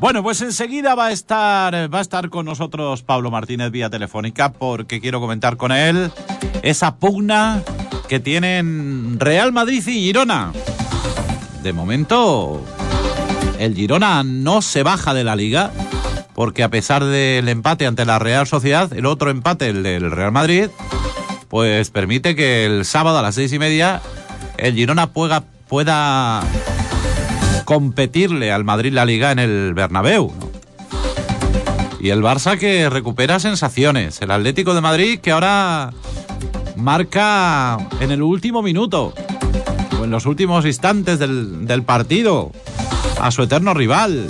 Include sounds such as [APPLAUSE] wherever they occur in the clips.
Bueno, pues enseguida va a estar va a estar con nosotros Pablo Martínez vía telefónica porque quiero comentar con él esa pugna que tienen Real Madrid y Girona. De momento el Girona no se baja de la liga porque a pesar del empate ante la Real Sociedad, el otro empate, el del Real Madrid, pues permite que el sábado a las seis y media el Girona pueda, pueda competirle al Madrid la liga en el Bernabéu. Y el Barça que recupera sensaciones. El Atlético de Madrid que ahora marca en el último minuto o en los últimos instantes del, del partido a su eterno rival.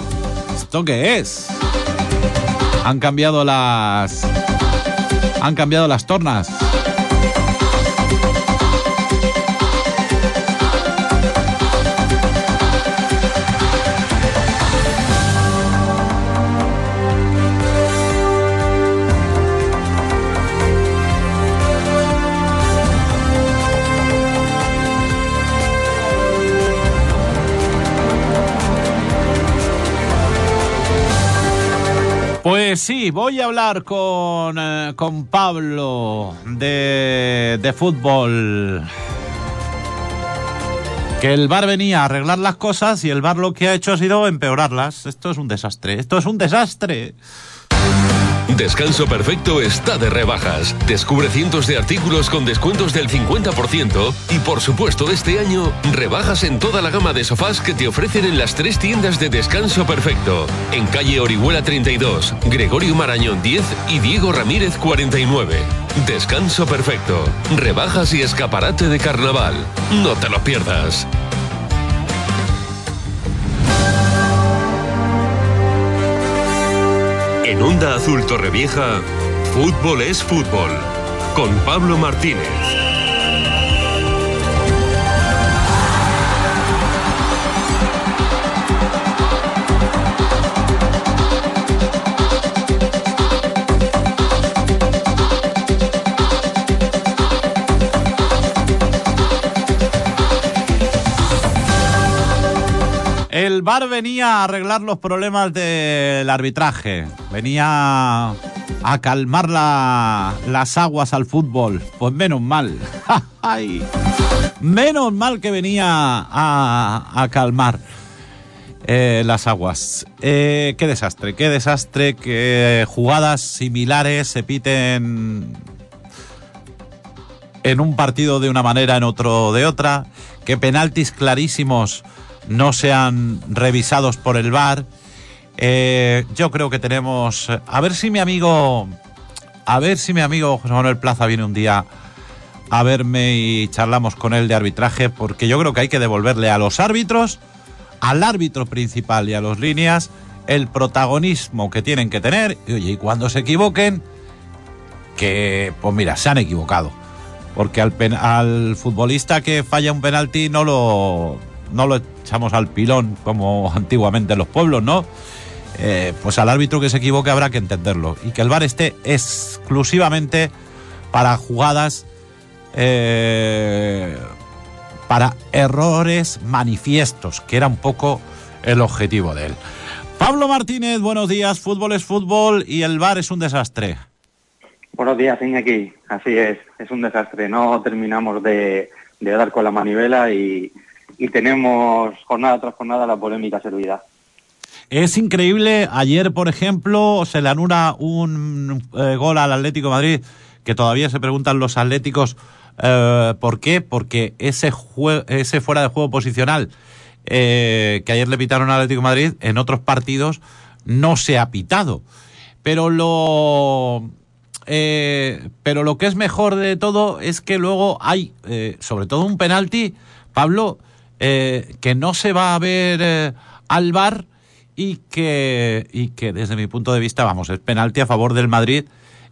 ¿Esto qué es? Han cambiado las. Han cambiado las tornas. Pues sí, voy a hablar con, eh, con Pablo de, de fútbol. Que el bar venía a arreglar las cosas y el bar lo que ha hecho ha sido empeorarlas. Esto es un desastre, esto es un desastre. Descanso Perfecto está de rebajas. Descubre cientos de artículos con descuentos del 50% y por supuesto este año rebajas en toda la gama de sofás que te ofrecen en las tres tiendas de Descanso Perfecto. En calle Orihuela 32, Gregorio Marañón 10 y Diego Ramírez 49. Descanso Perfecto. Rebajas y escaparate de carnaval. No te lo pierdas. En Onda Azul Torrevieja, Fútbol es Fútbol, con Pablo Martínez. El VAR venía a arreglar los problemas del arbitraje, venía a calmar la- las aguas al fútbol. Pues menos mal. [LAUGHS] Menos mal que venía a, a calmar eh, las aguas. Eh, qué desastre, qué desastre que jugadas similares se piten en un partido de una manera, en otro de otra, que penaltis clarísimos no sean revisados por el VAR. Eh, yo creo que tenemos. A ver si mi amigo. A ver si mi amigo José Manuel Plaza viene un día a verme y charlamos con él de arbitraje, porque yo creo que hay que devolverle a los árbitros, al árbitro principal y a los líneas, el protagonismo que tienen que tener. Y oye, y cuando se equivoquen, que, pues mira, se han equivocado. Porque al, al futbolista que falla un penalti no lo, no lo echamos al pilón como antiguamente en los pueblos, ¿no? Eh, pues al árbitro que se equivoque habrá que entenderlo. Y que el VAR esté exclusivamente para jugadas, eh, para errores manifiestos, que era un poco el objetivo de él. Pablo Martínez, buenos días. Fútbol es fútbol y el VAR es un desastre. Buenos días, Iñaki. Así es, es un desastre. No terminamos de dar con la manivela y, y tenemos jornada tras jornada la polémica servida. Es increíble, ayer por ejemplo se le anula un eh, gol al Atlético Madrid que todavía se preguntan los atléticos eh, por qué, porque ese, ese fuera de juego posicional eh, que ayer le pitaron al Atlético Madrid en otros partidos no se ha pitado. Pero lo, pero lo que es mejor de todo es que luego hay, sobre todo un penalti, Pablo, eh, que no se va a ver eh, al bar y que, y que desde mi punto de vista, vamos, es penalti a favor del Madrid.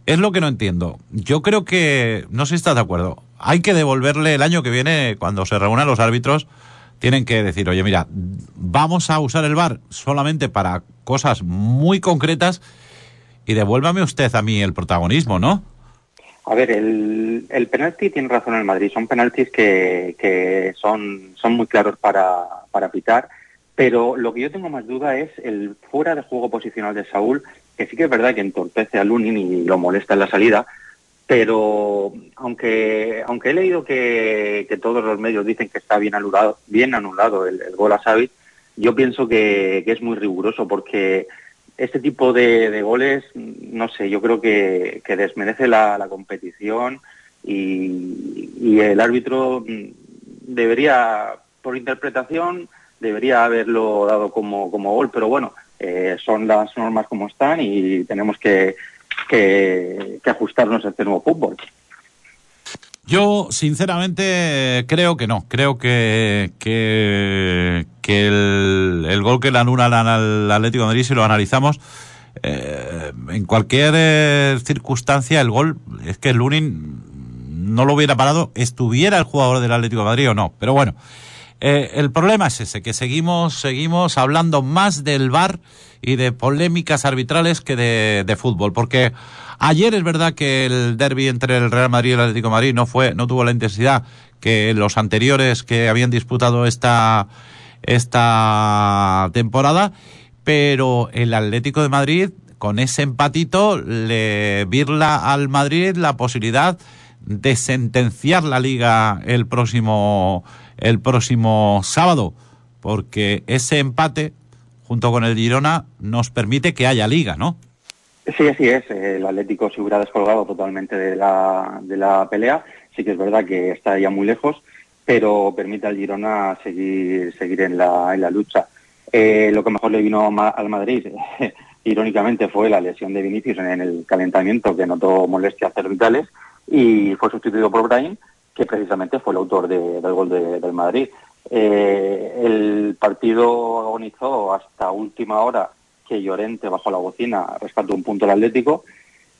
Es lo que no entiendo. Yo creo que, no sé si estás de acuerdo, hay que devolverle el año que viene, cuando se reúnan los árbitros, tienen que decir, oye, mira, vamos a usar el bar solamente para cosas muy concretas y devuélvame usted a mí el protagonismo, ¿no? A ver, el, penalti tiene razón el Madrid. Son penaltis que, que son, son muy claros para, para pitar Pero lo que yo tengo más duda es el fuera de juego posicional de Saúl, que sí que es verdad que entorpece a Lunin y lo molesta en la salida, pero aunque aunque he leído que, todos los medios dicen que está bien anulado, bien anulado el, gol a Xavi, yo pienso que, es muy riguroso porque este tipo de, goles, no sé, yo creo que, desmerece la, competición y, el árbitro debería, por interpretación, debería haberlo dado como, gol, pero bueno, eh, son las normas como están y tenemos que, ajustarnos a este nuevo fútbol. Yo, sinceramente, creo que no. Creo que, que, el, gol que le anulan al Atlético de Madrid, si lo analizamos, eh, en cualquier eh, circunstancia, el gol es que el Lunin no lo hubiera parado, estuviera el jugador del Atlético de Madrid o no. Pero bueno, eh, el problema es ese, que seguimos, seguimos hablando más del VAR y de polémicas arbitrales que de, fútbol, porque ayer es verdad que el derby entre el Real Madrid y el Atlético de Madrid no fue, no tuvo la intensidad que los anteriores que habían disputado esta, esta temporada, pero el Atlético de Madrid con ese empatito le virla al Madrid la posibilidad de sentenciar la liga el próximo el próximo sábado, porque ese empate junto con el Girona nos permite que haya liga, ¿no? Sí, así es. El Atlético se hubiera descolgado totalmente de la, de la pelea. Sí que es verdad que está ya muy lejos, pero permite al Girona seguir, seguir en, la, en la lucha. Eh, lo que mejor le vino al Madrid, [LAUGHS] irónicamente, fue la lesión de Vinicius en el calentamiento, que notó molestias cervicales, y fue sustituido por Brahim, que precisamente fue el autor del gol del Madrid. Eh, el partido agonizó hasta última hora que Llorente bajo la bocina rescató un punto al Atlético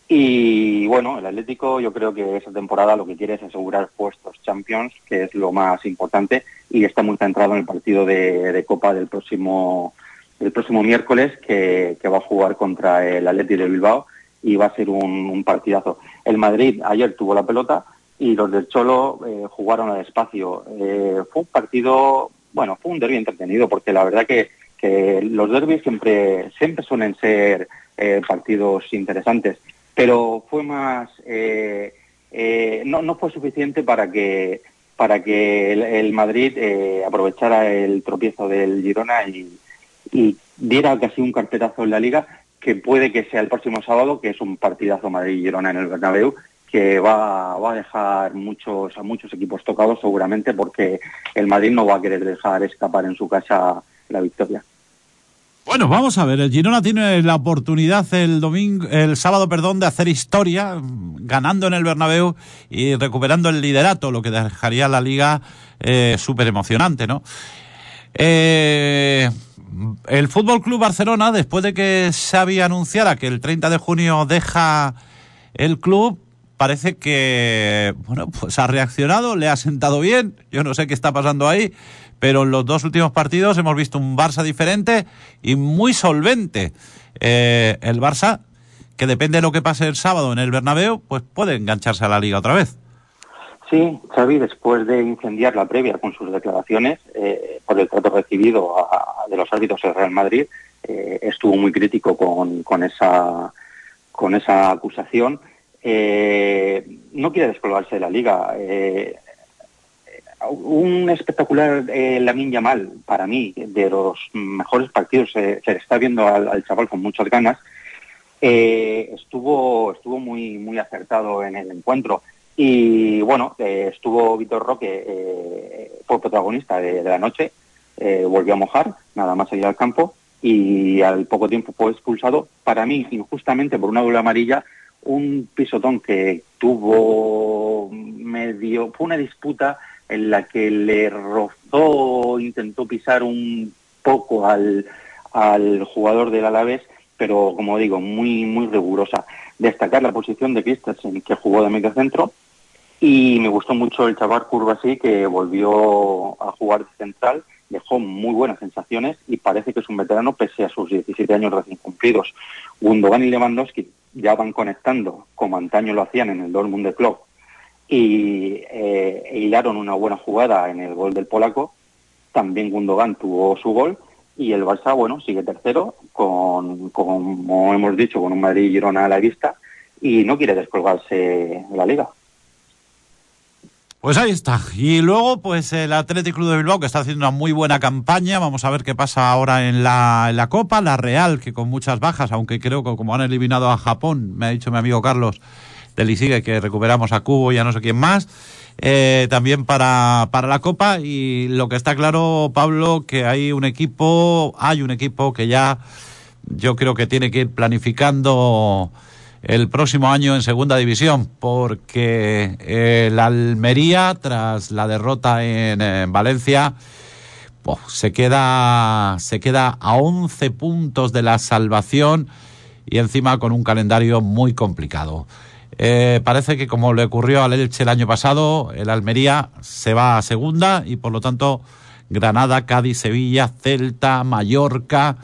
y bueno, el Atlético yo creo que esa temporada lo que quiere es asegurar puestos Champions, que es lo más importante y está muy centrado en el partido de, Copa del próximo el próximo miércoles que, va a jugar contra el Atlético de Bilbao y va a ser un partidazo. El Madrid ayer tuvo la pelota, y los del Cholo eh, jugaron al espacio. Eh, fue un partido, bueno, fue un derby entretenido porque la verdad que, que los derbis siempre, siempre suelen ser eh, partidos interesantes, pero fue más, no, no fue suficiente para que para que el, Madrid aprovechara el tropiezo del Girona y, y diera casi un carpetazo en la liga que puede que sea el próximo sábado, que es un partidazo Madrid-Girona en el Bernabéu, que va, a dejar muchos, a muchos equipos tocados seguramente porque el Madrid no va a querer dejar escapar en su casa la victoria. Bueno, vamos a ver, el Girona tiene la oportunidad el domingo, el sábado, perdón, de hacer historia, ganando en el Bernabéu y recuperando el liderato, lo que dejaría la liga eh, súper emocionante, ¿no? Eh, el Fútbol Club Barcelona, después de que Xavi anunciara que el 30 de junio deja el club, parece que, bueno, pues ha reaccionado, le ha sentado bien, yo no sé qué está pasando ahí, pero en los dos últimos partidos hemos visto un Barça diferente y muy solvente. Eh, el Barça, que depende de lo que pase el sábado en el Bernabéu, pues puede engancharse a la liga otra vez. Sí, Xavi, después de incendiar la previa con sus declaraciones eh, por el trato recibido de los árbitros del Real Madrid, eh, estuvo muy crítico con, esa, con esa acusación eh, no quiere descolgarse de la liga. Un espectacular eh, Lamin Yamal, para mí, de los mejores partidos, se le está viendo al, chaval con muchas ganas. Eh, estuvo estuvo muy muy acertado en el encuentro. Y bueno estuvo Víctor Roque fue protagonista de, de la noche. Volvió a mojar nada más allá al campo. Y al poco tiempo fue expulsado. Para mí injustamente por una doble amarilla un pisotón que tuvo medio, fue una disputa en la que le rozó, intentó pisar un poco al, al jugador del Alavés, pero como digo, muy, muy rigurosa. Destacar la posición de Christensen, que jugó de medio centro, y me gustó mucho el chaval Curva así, que volvió a jugar de central, dejó muy buenas sensaciones y parece que es un veterano pese a sus 17 años recién cumplidos. Gundogan y Lewandowski ya van conectando como antaño lo hacían en el Dortmund de Club y eh, e hilaron una buena jugada en el gol del polaco. También Gundogan tuvo su gol y el Barça, bueno, sigue tercero, con, como hemos dicho, con un Madrid y Girona a la vista, y no quiere descolgarse de la liga. Pues ahí está. Y luego, pues el Atlético Club de Bilbao, que está haciendo una muy buena campaña. Vamos a ver qué pasa ahora en la, en la Copa. La Real, que con muchas bajas, aunque creo que como han eliminado a Japón, me ha dicho mi amigo Carlos del que recuperamos a Cubo y a no sé quién más. Eh, también para, para la Copa. Y lo que está claro, Pablo, que hay un equipo, hay un equipo que ya yo creo que tiene que ir planificando el próximo año en segunda división, porque el Almería, tras la derrota en, Valencia, se, queda, se queda a 11 puntos de la salvación y encima con un calendario muy complicado. Eh, parece que como le ocurrió al Elche el año pasado, el Almería se va a segunda y por lo tanto Granada, Cádiz, Sevilla, Celta, Mallorca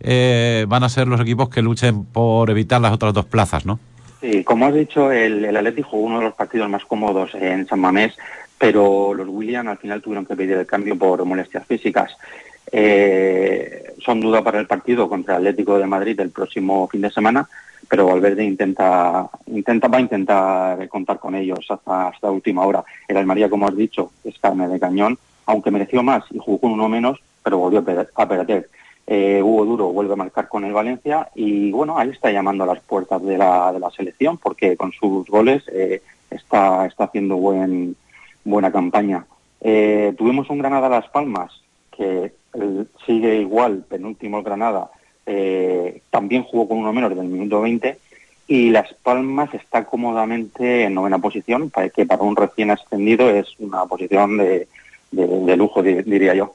eh, van a ser los equipos que luchen por evitar las otras dos plazas, ¿no? Sí, como has dicho, el, el Atlético jugó uno de los partidos más cómodos en San Mamés, pero los Williams al final tuvieron que pedir el cambio por molestias físicas. Eh, son duda para el partido contra el Atlético de Madrid el próximo fin de semana, pero Valverde intenta, intenta va a intentar contar con ellos hasta, hasta última hora. El Almería, como has dicho, es carne de cañón, aunque mereció más y jugó uno menos, pero volvió a perder. Eh, Hugo Duro vuelve a marcar con el Valencia y bueno, ahí está llamando a las puertas de la, de la selección porque con sus goles eh, está, está haciendo buen, buena campaña. Eh, tuvimos un Granada Las Palmas que sigue igual, penúltimo Granada, también jugó con uno menos del minuto 20 y Las Palmas está cómodamente en novena posición, que para un recién ascendido es una posición de, de lujo, diría yo.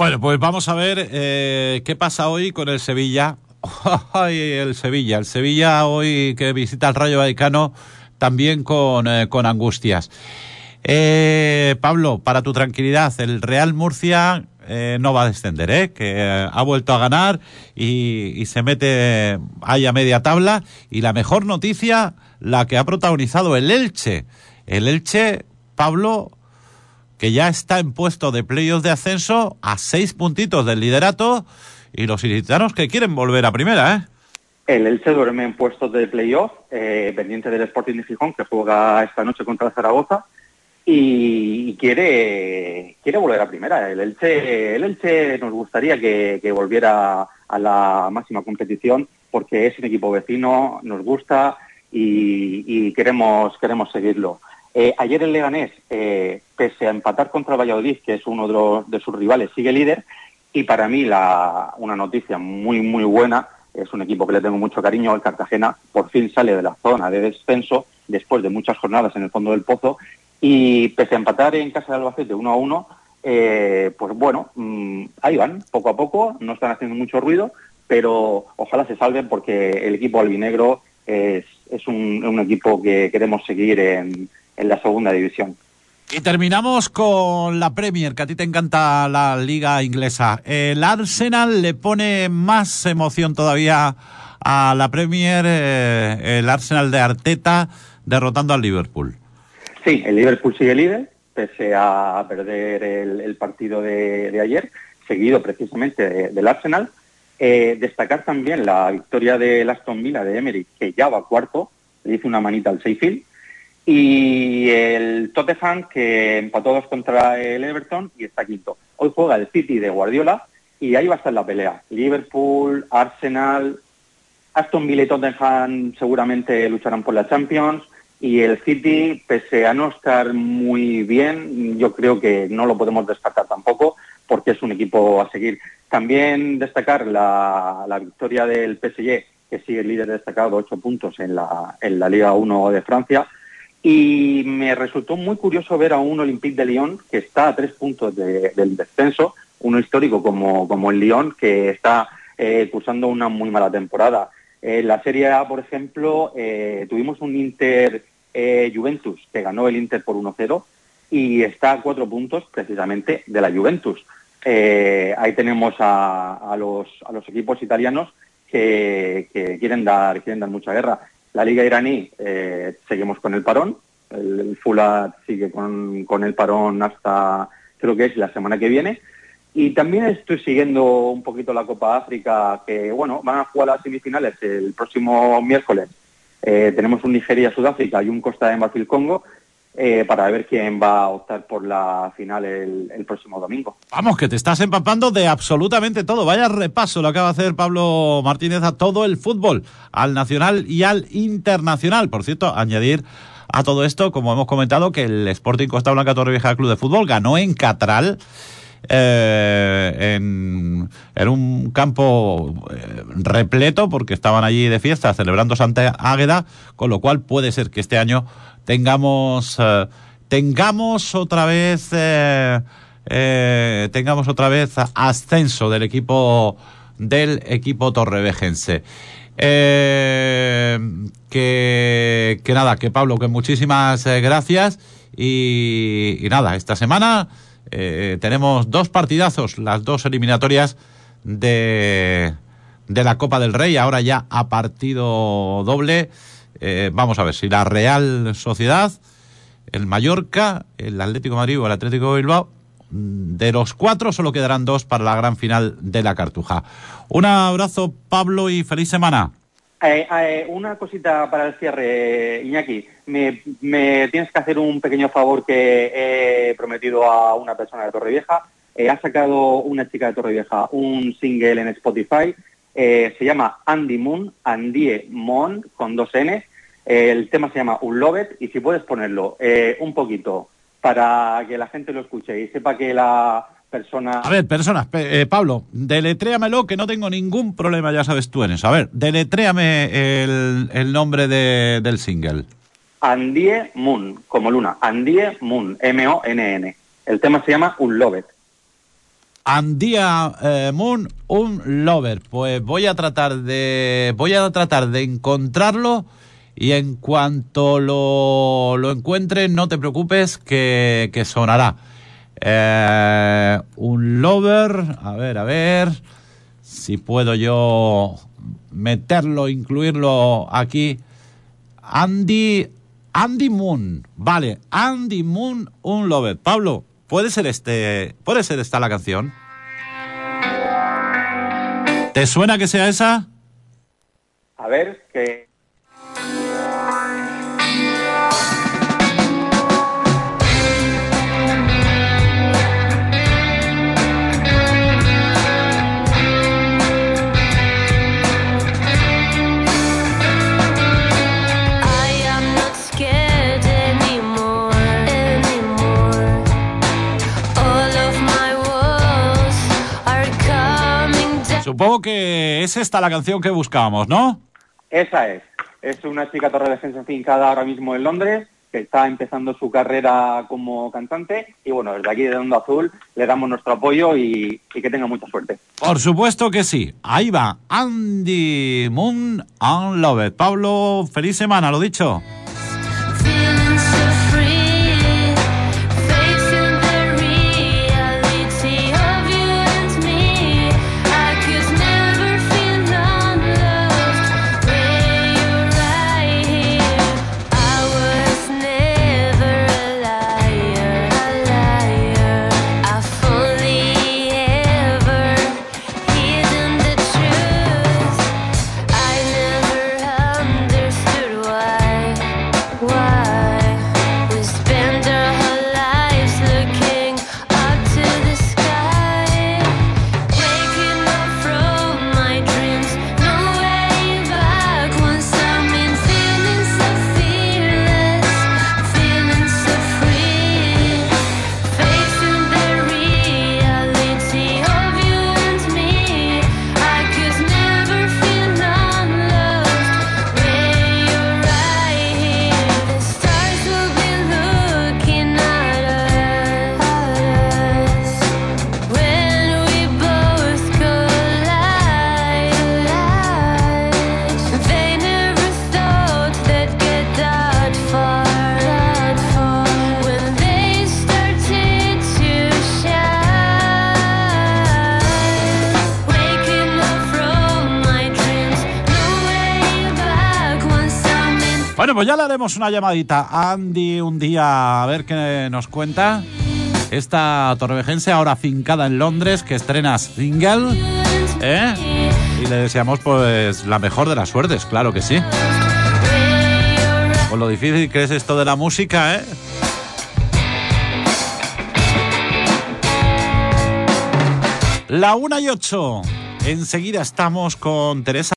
Bueno, pues vamos a ver eh, qué pasa hoy con el Sevilla. [LAUGHS] El Sevilla, el Sevilla hoy que visita el Rayo Vallecano también con, eh, con angustias. Eh, Pablo, para tu tranquilidad, el Real Murcia no va a descender, ¿eh? que ha vuelto a ganar y, y, se mete ahí a media tabla. Y la mejor noticia, la que ha protagonizado el Elche. El Elche, Pablo, que ya está en puesto de playoffs de ascenso a seis puntitos del liderato y los ilicitanos que quieren volver a primera, ¿eh? El Elche duerme en puestos de playoff, eh, pendiente del Sporting de Gijón, que juega esta noche contra Zaragoza, y quiere, quiere volver a primera. El Elche, el Elche nos gustaría que, volviera a la máxima competición, porque es un equipo vecino, nos gusta y, queremos, queremos seguirlo. Eh, ayer el Leganés, eh, pese a empatar contra el Valladolid, que es uno de, sus rivales, sigue líder. Y para mí la, una noticia muy, muy buena, es un equipo que le tengo mucho cariño, el Cartagena, por fin sale de la zona de descenso después de muchas jornadas en el fondo del pozo. Y pese a empatar en casa de Albacete 1 a 1, eh, pues bueno, mm, ahí van, poco a poco, no están haciendo mucho ruido, pero ojalá se salven porque el equipo albinegro es, es un equipo que queremos seguir en, en la segunda división. Y terminamos con la Premier, que a ti te encanta la liga inglesa. El Arsenal le pone más emoción todavía a la Premier, eh, el Arsenal de Arteta derrotando al Liverpool. Sí, el Liverpool sigue líder, pese a perder el, partido de, ayer, seguido precisamente del Arsenal. Eh, destacar también la victoria del Aston Villa de Emery, que ya va cuarto, le hizo una manita al Seyfield y el Tottenham que empató dos contra el Everton y está quinto. Hoy juega el City de Guardiola y ahí va a estar la pelea. Liverpool, Arsenal, Aston Villa y Tottenham seguramente lucharán por la Champions y el City, pese a no estar muy bien, yo creo que no lo podemos destacar tampoco porque es un equipo a seguir. También destacar la, victoria del PSG, que sigue el líder destacado, ocho puntos en la, en la Liga 1 de Francia, y me resultó muy curioso ver a un Olympique de Lyon que está a tres puntos del descenso, uno histórico como, como el Lyon, que está eh, cursando una muy mala temporada. En la Serie A, por ejemplo, eh, tuvimos un Inter eh, Juventus que ganó el Inter por 1-0 y está a cuatro puntos precisamente de la Juventus. ahí tenemos a, los, equipos italianos que, quieren, dar, quieren dar mucha guerra. La Liga iraní, eh, seguimos con el parón. El, Fulat sigue con, el parón hasta, creo que es la semana que viene. Y también estoy siguiendo un poquito la Copa África, que bueno, van a jugar las semifinales el próximo miércoles. Eh, tenemos un Nigeria-Sudáfrica y un Costa de Marfil-Congo. Eh, para ver quién va a optar por la final el, próximo domingo. Vamos, que te estás empapando de absolutamente todo. Vaya repaso lo acaba de hacer Pablo Martínez a todo el fútbol, al nacional y al internacional. Por cierto, añadir a todo esto, como hemos comentado, que el Sporting Costa Blanca Torrevieja Club de Fútbol ganó en Catral. Eh, en, en, un campo eh, repleto porque estaban allí de fiesta celebrando Santa Águeda, con lo cual puede ser que este año tengamos eh, tengamos otra vez tengamos otra vez ascenso del equipo del equipo torrevejense. Que, que nada, que Pablo, que muchísimas gracias y, nada, esta semana eh, tenemos dos partidazos, las dos eliminatorias de, de la Copa del Rey, ahora ya a partido doble. Eh, vamos a ver si la Real Sociedad, el Mallorca, el Atlético Madrid o el Atlético Bilbao, de los cuatro solo quedarán dos para la gran final de la Cartuja. Un abrazo, Pablo, y feliz semana. Eh, eh, una cosita para el cierre, Iñaki. Me, me, tienes que hacer un pequeño favor que he prometido a una persona de Torrevieja. Eh, ha sacado una chica de Torrevieja un single en Spotify. se llama Andy Moon, Andie Moon, con dos N. el tema se llama Unloved y si puedes ponerlo un poquito para que la gente lo escuche y sepa que la persona... A ver, personas, eh, Pablo, deletréamelo que no tengo ningún problema, ya sabes tú en eso. A ver, deletréame el, el nombre de, del single. Andie Moon, como luna. Andie Moon, M-O-N-N. El tema se llama Unloved. Andía eh, Moon, un lover. Pues voy a tratar de voy a tratar de encontrarlo y en cuanto lo, lo encuentre, no te preocupes que, que sonará. Eh, un lover, a ver, a ver, si puedo yo meterlo, incluirlo aquí. Andy, Andy Moon, vale, Andy Moon, un lover. Pablo, ¿puede ser este, puede ser esta la canción? ¿Te suena que sea esa? A ver, que... Supongo que es esta la canción que buscábamos, ¿no? Esa es. Es una chica torredefensa fincada ahora mismo en Londres, que está empezando su carrera como cantante. Y bueno, desde aquí de Onda Azul le damos nuestro apoyo y, y, que tenga mucha suerte. Por supuesto que sí. Ahí va Andy Moon Unloved. Pablo, feliz semana, lo dicho. Bueno, pues ya le haremos una llamadita a Andy un día a ver qué nos cuenta. esta torrevejense ahora fincada en Londres que estrena single. ¿eh? Y le deseamos pues la mejor de las suertes, claro que sí. Con lo difícil que es esto de la música, ¿eh? La una y ocho. Enseguida estamos con Teresa.